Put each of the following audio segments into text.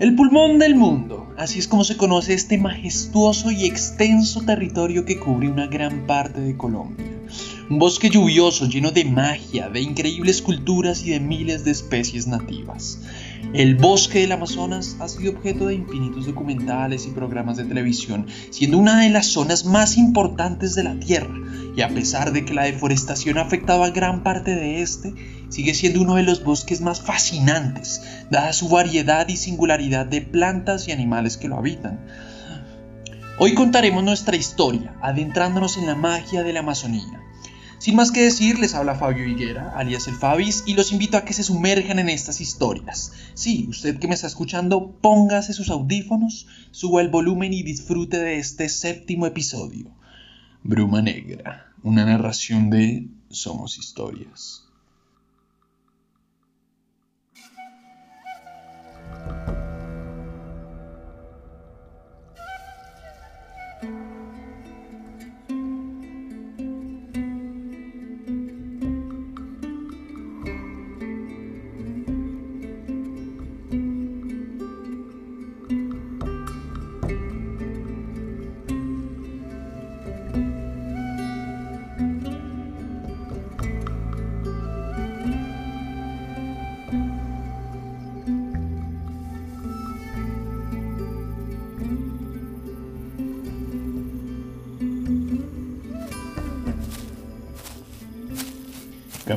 El pulmón del mundo, así es como se conoce este majestuoso y extenso territorio que cubre una gran parte de Colombia. Un bosque lluvioso lleno de magia, de increíbles culturas y de miles de especies nativas. El bosque del Amazonas ha sido objeto de infinitos documentales y programas de televisión, siendo una de las zonas más importantes de la Tierra, y a pesar de que la deforestación ha afectado a gran parte de este, sigue siendo uno de los bosques más fascinantes, dada su variedad y singularidad de plantas y animales que lo habitan. Hoy contaremos nuestra historia, adentrándonos en la magia de la Amazonía. Sin más que decir, les habla Fabio Higuera, alias el Fabis, y los invito a que se sumerjan en estas historias. Sí, usted que me está escuchando, póngase sus audífonos, suba el volumen y disfrute de este séptimo episodio. Bruma Negra, una narración de Somos Historias.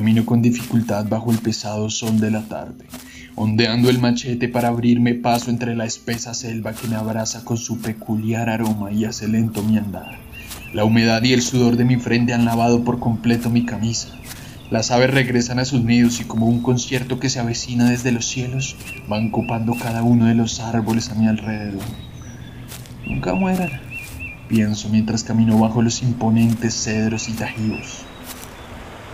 Camino con dificultad bajo el pesado sol de la tarde, ondeando el machete para abrirme paso entre la espesa selva que me abraza con su peculiar aroma y hace lento mi andar. La humedad y el sudor de mi frente han lavado por completo mi camisa. Las aves regresan a sus nidos y como un concierto que se avecina desde los cielos, van copando cada uno de los árboles a mi alrededor. Nunca mueran, pienso mientras camino bajo los imponentes cedros y tajivos.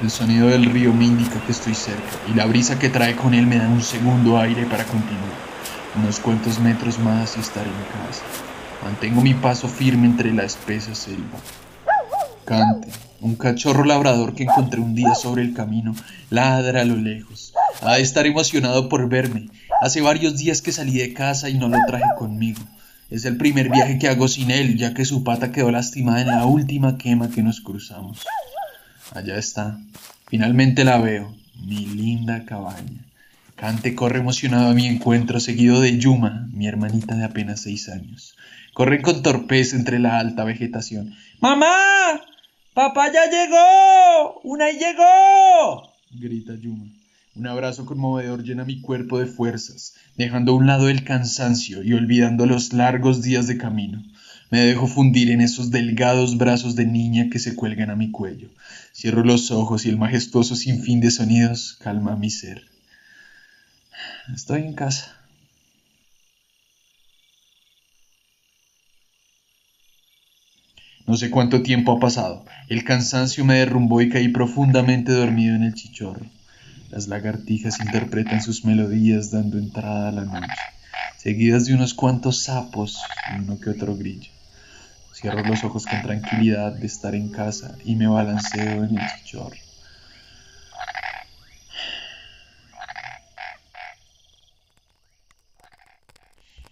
El sonido del río me indica que estoy cerca y la brisa que trae con él me da un segundo aire para continuar. Unos cuantos metros más y estaré en casa. Mantengo mi paso firme entre la espesa selva. Cante, un cachorro labrador que encontré un día sobre el camino, ladra a lo lejos. Ha de estar emocionado por verme. Hace varios días que salí de casa y no lo traje conmigo. Es el primer viaje que hago sin él, ya que su pata quedó lastimada en la última quema que nos cruzamos. Allá está. Finalmente la veo. Mi linda cabaña. Cante corre emocionado a mi encuentro, seguido de Yuma, mi hermanita de apenas seis años. Corre con torpeza entre la alta vegetación. ¡Mamá! ¡Papá ya llegó! ¡Una llegó! grita Yuma. Un abrazo conmovedor llena mi cuerpo de fuerzas, dejando a un lado el cansancio y olvidando los largos días de camino. Me dejo fundir en esos delgados brazos de niña que se cuelgan a mi cuello. Cierro los ojos y el majestuoso sinfín de sonidos calma mi ser. Estoy en casa. No sé cuánto tiempo ha pasado. El cansancio me derrumbó y caí profundamente dormido en el chichorro. Las lagartijas interpretan sus melodías dando entrada a la noche, seguidas de unos cuantos sapos y uno que otro grillo. Cierro los ojos con tranquilidad de estar en casa y me balanceo en el chichorro.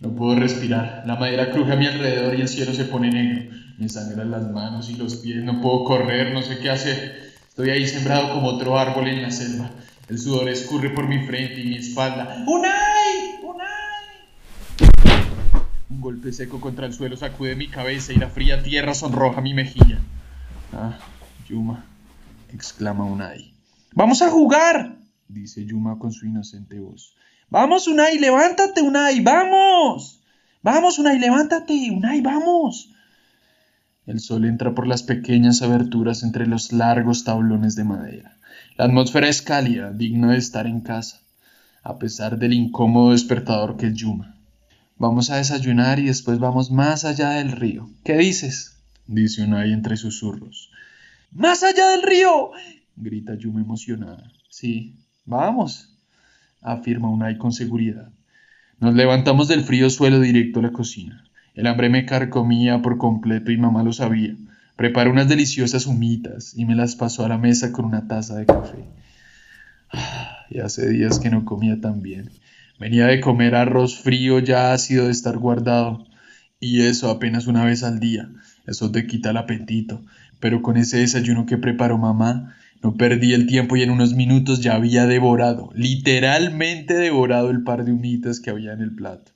No puedo respirar. La madera cruje a mi alrededor y el cielo se pone negro. Me sangran las manos y los pies. No puedo correr, no sé qué hacer. Estoy ahí sembrado como otro árbol en la selva. El sudor escurre por mi frente y mi espalda. ¡Unai! Un golpe seco contra el suelo sacude mi cabeza y la fría tierra sonroja mi mejilla. Ah, Yuma, exclama Unai. ¡Vamos a jugar! dice Yuma con su inocente voz. ¡Vamos, Unai! ¡Levántate, Unai! ¡Vamos! ¡Vamos, Unai! ¡Levántate! ¡Unai, vamos! El sol entra por las pequeñas aberturas entre los largos tablones de madera. La atmósfera es cálida, digna de estar en casa, a pesar del incómodo despertador que es Yuma. Vamos a desayunar y después vamos más allá del río. ¿Qué dices? dice Unai entre susurros. ¡Más allá del río! grita Yuma emocionada. Sí, vamos, afirma Unai con seguridad. Nos levantamos del frío suelo directo a la cocina. El hambre me carcomía por completo y mamá lo sabía. Preparó unas deliciosas humitas y me las pasó a la mesa con una taza de café. Ah, y hace días que no comía tan bien. Venía de comer arroz frío ya ácido de estar guardado. Y eso apenas una vez al día. Eso te quita el apetito. Pero con ese desayuno que preparó mamá, no perdí el tiempo y en unos minutos ya había devorado, literalmente devorado el par de humitas que había en el plato.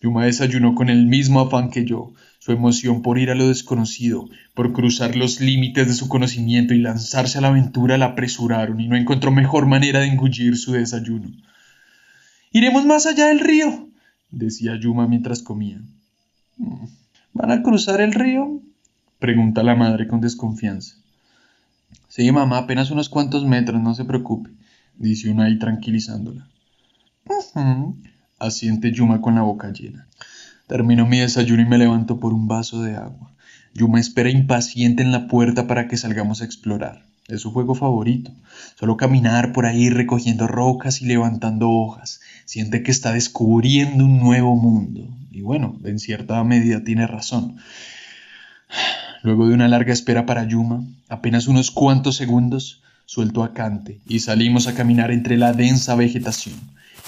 Yuma desayunó con el mismo afán que yo. Su emoción por ir a lo desconocido, por cruzar los límites de su conocimiento y lanzarse a la aventura la apresuraron y no encontró mejor manera de engullir su desayuno. Iremos más allá del río, decía Yuma mientras comía. Mm, ¿Van a cruzar el río? pregunta la madre con desconfianza. Sí, mamá, apenas unos cuantos metros, no se preocupe, dice Unai tranquilizándola. Asiente Yuma con la boca llena. Termino mi desayuno y me levanto por un vaso de agua. Yuma espera impaciente en la puerta para que salgamos a explorar. Es su juego favorito. Solo caminar por ahí recogiendo rocas y levantando hojas. Siente que está descubriendo un nuevo mundo. Y bueno, en cierta medida tiene razón. Luego de una larga espera para Yuma, apenas unos cuantos segundos, suelto a Cante y salimos a caminar entre la densa vegetación.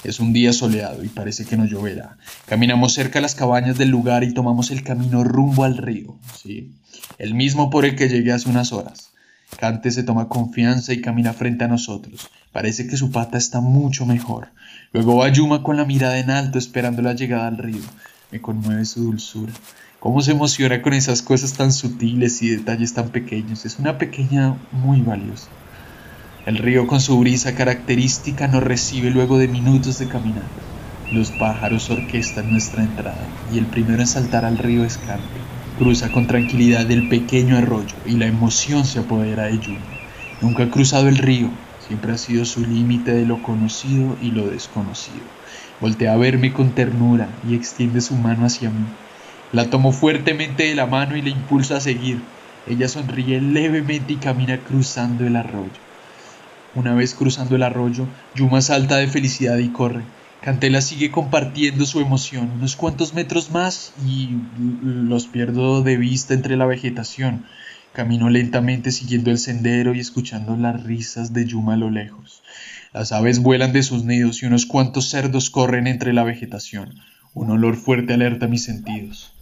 Es un día soleado y parece que no lloverá. Caminamos cerca de las cabañas del lugar y tomamos el camino rumbo al río, sí, el mismo por el que llegué hace unas horas. Cante se toma confianza y camina frente a nosotros. Parece que su pata está mucho mejor. Luego va Yuma con la mirada en alto esperando la llegada al río. Me conmueve su dulzura. Cómo se emociona con esas cosas tan sutiles y detalles tan pequeños. Es una pequeña muy valiosa. El río con su brisa característica nos recibe luego de minutos de caminar. Los pájaros orquestan nuestra entrada y el primero en saltar al río es Cante. Cruza con tranquilidad el pequeño arroyo y la emoción se apodera de Yuma. Nunca ha cruzado el río, siempre ha sido su límite de lo conocido y lo desconocido. Voltea a verme con ternura y extiende su mano hacia mí. La tomo fuertemente de la mano y le impulso a seguir. Ella sonríe levemente y camina cruzando el arroyo. Una vez cruzando el arroyo, Yuma salta de felicidad y corre. Cantela sigue compartiendo su emoción unos cuantos metros más y los pierdo de vista entre la vegetación. Camino lentamente siguiendo el sendero y escuchando las risas de Yuma a lo lejos. Las aves vuelan de sus nidos y unos cuantos cerdos corren entre la vegetación. Un olor fuerte alerta mis sentidos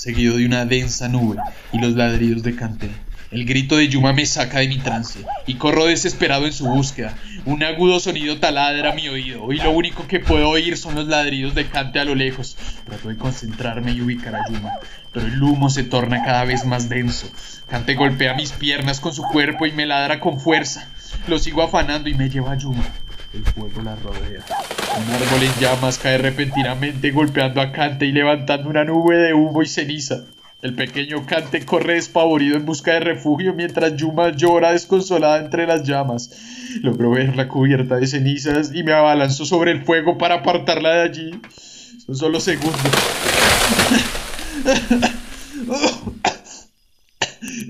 seguido de una densa nube y los ladridos de Canté. El grito de Yuma me saca de mi trance y corro desesperado en su búsqueda. Un agudo sonido taladra mi oído y lo único que puedo oír son los ladridos de Cante a lo lejos. Trato de concentrarme y ubicar a Yuma, pero el humo se torna cada vez más denso. Cante golpea mis piernas con su cuerpo y me ladra con fuerza. Lo sigo afanando y me lleva a Yuma. El fuego la rodea. Un árbol en llamas cae repentinamente golpeando a Cante y levantando una nube de humo y ceniza. El pequeño Cante corre despavorido en busca de refugio mientras Yuma llora desconsolada entre las llamas. Logro verla cubierta de cenizas y me abalanzo sobre el fuego para apartarla de allí. Son solo segundos.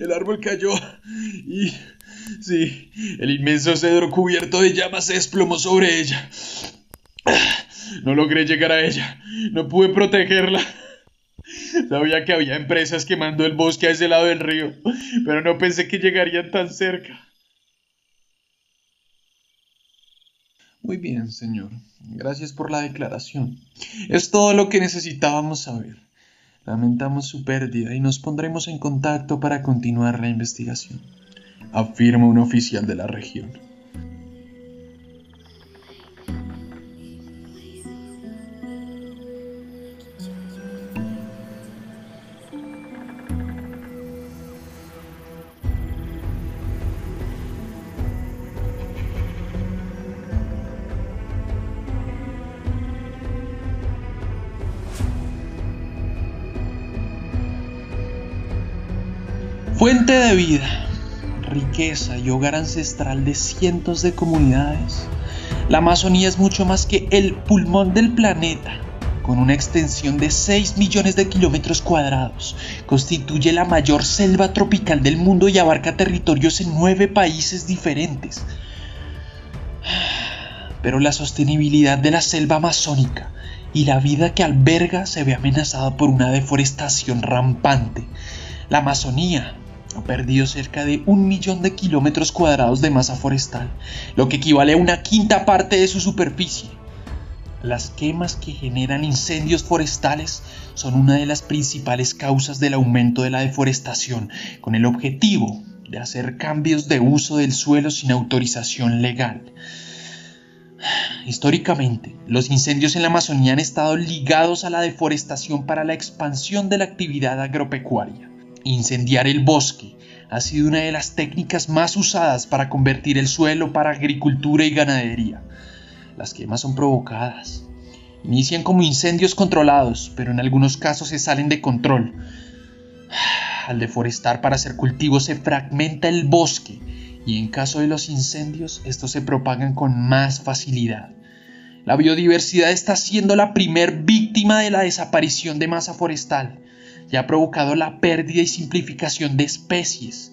El árbol cayó y Sí, el inmenso cedro cubierto de llamas se desplomó sobre ella. No logré llegar a ella. No pude protegerla. Sabía que había empresas quemando el bosque a ese lado del río, pero no pensé que llegarían tan cerca. Muy bien, señor. Gracias por la declaración. Es todo lo que necesitábamos saber. Lamentamos su pérdida y nos pondremos en contacto para continuar la investigación afirma un oficial de la región. Fuente de vida riqueza y hogar ancestral de cientos de comunidades, la Amazonía es mucho más que el pulmón del planeta. Con una extensión de 6 millones de kilómetros cuadrados, constituye la mayor selva tropical del mundo y abarca territorios en nueve países diferentes. Pero la sostenibilidad de la selva amazónica y la vida que alberga se ve amenazada por una deforestación rampante. La Amazonía ha perdido cerca de un millón de kilómetros cuadrados de masa forestal, lo que equivale a una quinta parte de su superficie. Las quemas que generan incendios forestales son una de las principales causas del aumento de la deforestación, con el objetivo de hacer cambios de uso del suelo sin autorización legal. Históricamente, los incendios en la Amazonía han estado ligados a la deforestación para la expansión de la actividad agropecuaria. Incendiar el bosque ha sido una de las técnicas más usadas para convertir el suelo para agricultura y ganadería. Las quemas son provocadas. Inician como incendios controlados, pero en algunos casos se salen de control al deforestar para hacer cultivos se fragmenta el bosque y en caso de los incendios estos se propagan con más facilidad. La biodiversidad está siendo la primer víctima de la desaparición de masa forestal y ha provocado la pérdida y simplificación de especies,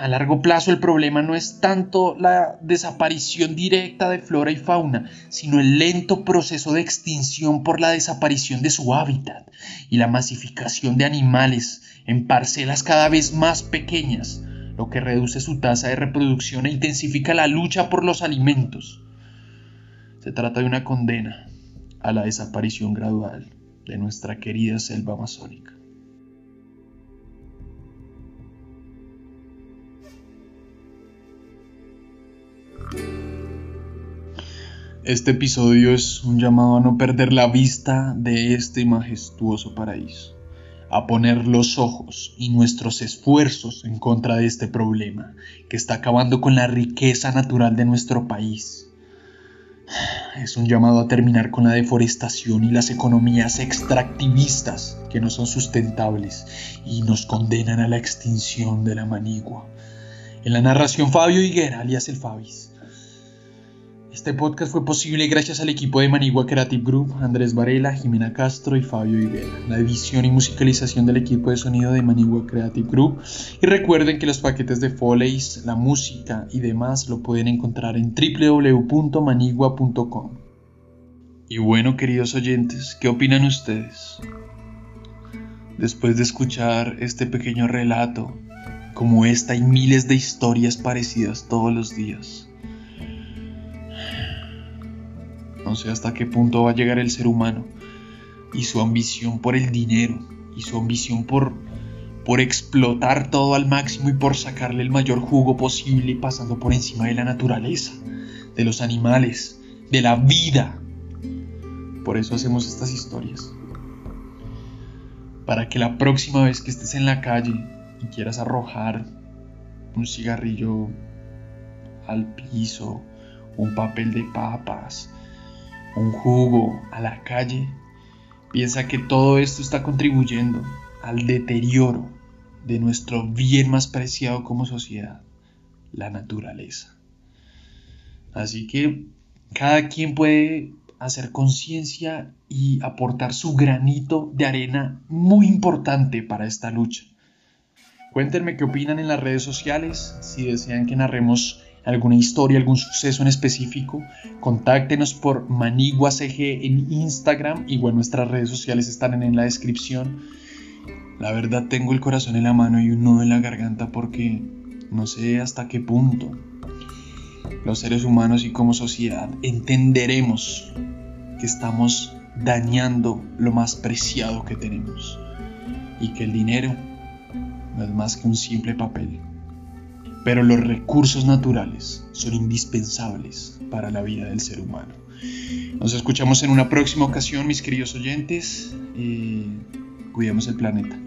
a largo plazo el problema no es tanto la desaparición directa de flora y fauna, sino el lento proceso de extinción por la desaparición de su hábitat y la masificación de animales en parcelas cada vez más pequeñas, lo que reduce su tasa de reproducción e intensifica la lucha por los alimentos. Se trata de una condena a la desaparición gradual de nuestra querida selva amazónica. Este episodio es un llamado a no perder la vista de este majestuoso paraíso, a poner los ojos y nuestros esfuerzos en contra de este problema que está acabando con la riqueza natural de nuestro país. Es un llamado a terminar con la deforestación y las economías extractivistas que no son sustentables y nos condenan a la extinción de la manigua. En la narración Fabio Higuera, alias el Fabis. Este podcast fue posible gracias al equipo de Manigua Creative Group, Andrés Varela, Jimena Castro y Fabio Higuera, la edición y musicalización del equipo de sonido de Manigua Creative Group. Y recuerden que los paquetes de Foleys, la música y demás lo pueden encontrar en www.manigua.com. Y bueno, queridos oyentes, ¿qué opinan ustedes? Después de escuchar este pequeño relato, como esta y miles de historias parecidas todos los días. No sé hasta qué punto va a llegar el ser humano y su ambición por el dinero y su ambición por, por explotar todo al máximo y por sacarle el mayor jugo posible pasando por encima de la naturaleza, de los animales, de la vida. Por eso hacemos estas historias. Para que la próxima vez que estés en la calle y quieras arrojar un cigarrillo al piso, un papel de papas, un jugo a la calle, piensa que todo esto está contribuyendo al deterioro de nuestro bien más preciado como sociedad, la naturaleza. Así que cada quien puede hacer conciencia y aportar su granito de arena muy importante para esta lucha. Cuéntenme qué opinan en las redes sociales, si desean que narremos alguna historia, algún suceso en específico, contáctenos por ManiguaCG en Instagram bueno, nuestras redes sociales están en la descripción. La verdad tengo el corazón en la mano y un nudo en la garganta porque no sé hasta qué punto los seres humanos y como sociedad entenderemos que estamos dañando lo más preciado que tenemos y que el dinero no es más que un simple papel. Pero los recursos naturales son indispensables para la vida del ser humano. Nos escuchamos en una próxima ocasión, mis queridos oyentes. y cuidemos el planeta.